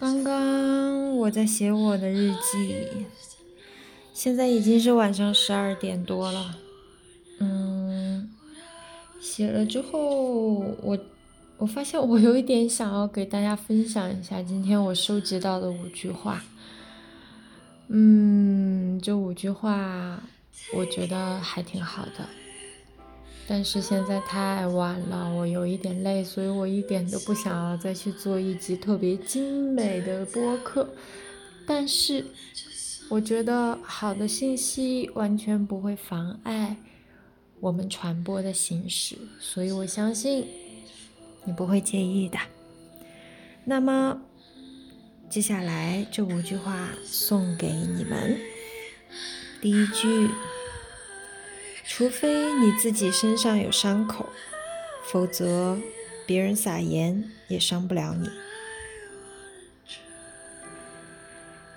刚刚我在写我的日记，现在已经是晚上十二点多了。嗯，写了之后，我我发现我有一点想要给大家分享一下今天我收集到的五句话。嗯，这五句话我觉得还挺好的。但是现在太晚了，我有一点累，所以我一点都不想要再去做一集特别精美的播客。但是，我觉得好的信息完全不会妨碍我们传播的形式，所以我相信你不会介意的。那么，接下来这五句话送给你们。第一句。除非你自己身上有伤口，否则别人撒盐也伤不了你。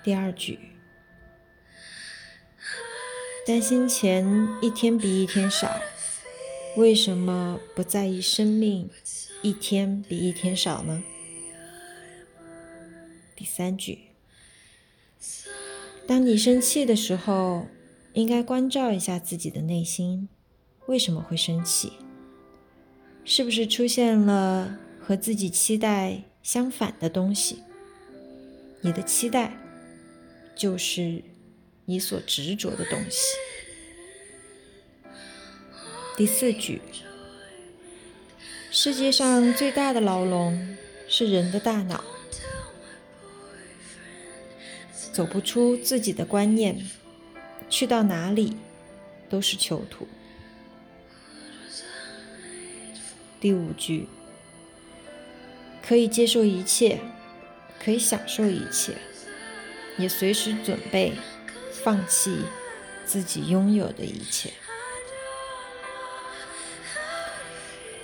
第二句，担心钱一天比一天少，为什么不在意生命一天比一天少呢？第三句，当你生气的时候。应该关照一下自己的内心，为什么会生气？是不是出现了和自己期待相反的东西？你的期待就是你所执着的东西。第四句：世界上最大的牢笼是人的大脑，走不出自己的观念。去到哪里都是囚徒。第五句，可以接受一切，可以享受一切，也随时准备放弃自己拥有的一切。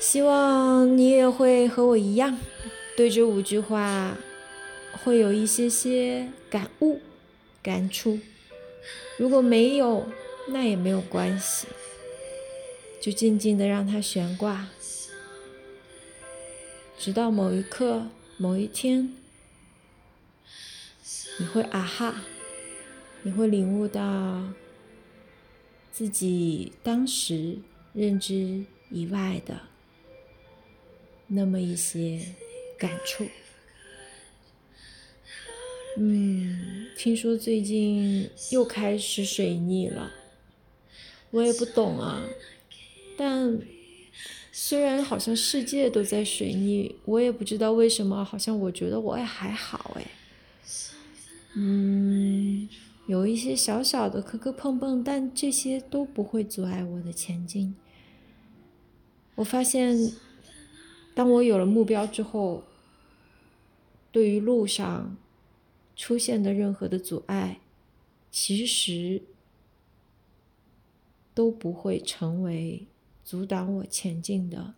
希望你也会和我一样，对这五句话会有一些些感悟、感触。如果没有，那也没有关系，就静静的让它悬挂，直到某一刻、某一天，你会啊哈，你会领悟到自己当时认知以外的那么一些感触。嗯，听说最近又开始水逆了，我也不懂啊。但虽然好像世界都在水逆，我也不知道为什么，好像我觉得我也还好哎。嗯，有一些小小的磕磕碰碰，但这些都不会阻碍我的前进。我发现，当我有了目标之后，对于路上。出现的任何的阻碍，其实都不会成为阻挡我前进的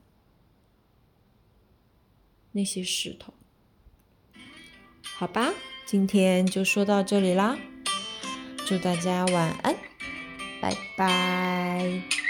那些石头。好吧，今天就说到这里啦，祝大家晚安，拜拜。